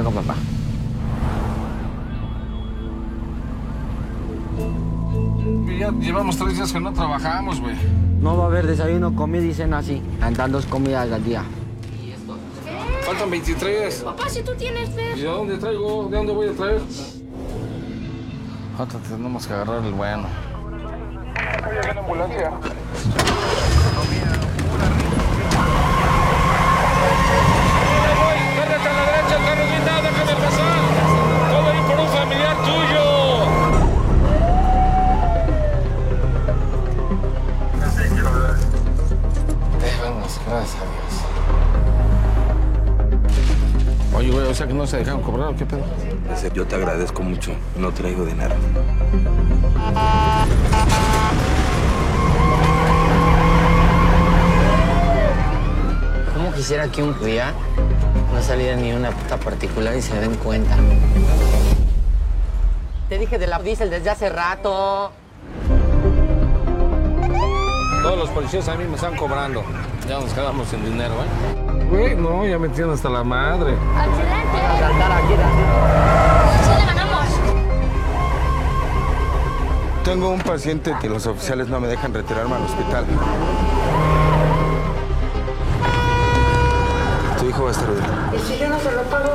acá con papá. Ya llevamos tres días que no trabajamos, güey. No va a haber desayuno, comida y cena así. Dan dos comidas al día. Faltan 23. Papá, si tú tienes fe. ¿Y de dónde traigo? ¿De dónde voy a traer? Falta tenemos que agarrar el bueno. Oye, una ambulancia. Gracias a Dios. Oye, güey, o sea que no se dejaron cobrar, ¿o qué pedo? Yo te agradezco mucho. No traigo dinero. ¿Cómo quisiera que un día no saliera ni una puta particular y se den cuenta? Te dije de la diésel desde hace rato. Los policías a mí me están cobrando. Ya nos quedamos sin dinero, ¿eh? Güey, no, ya me tienen hasta la madre. ¡Accidente! Saltar aquí, ¡Sí le ganamos! Tengo un paciente que los oficiales no me dejan retirarme al hospital. Tu hijo va a estar bien. Y si yo no se lo pago,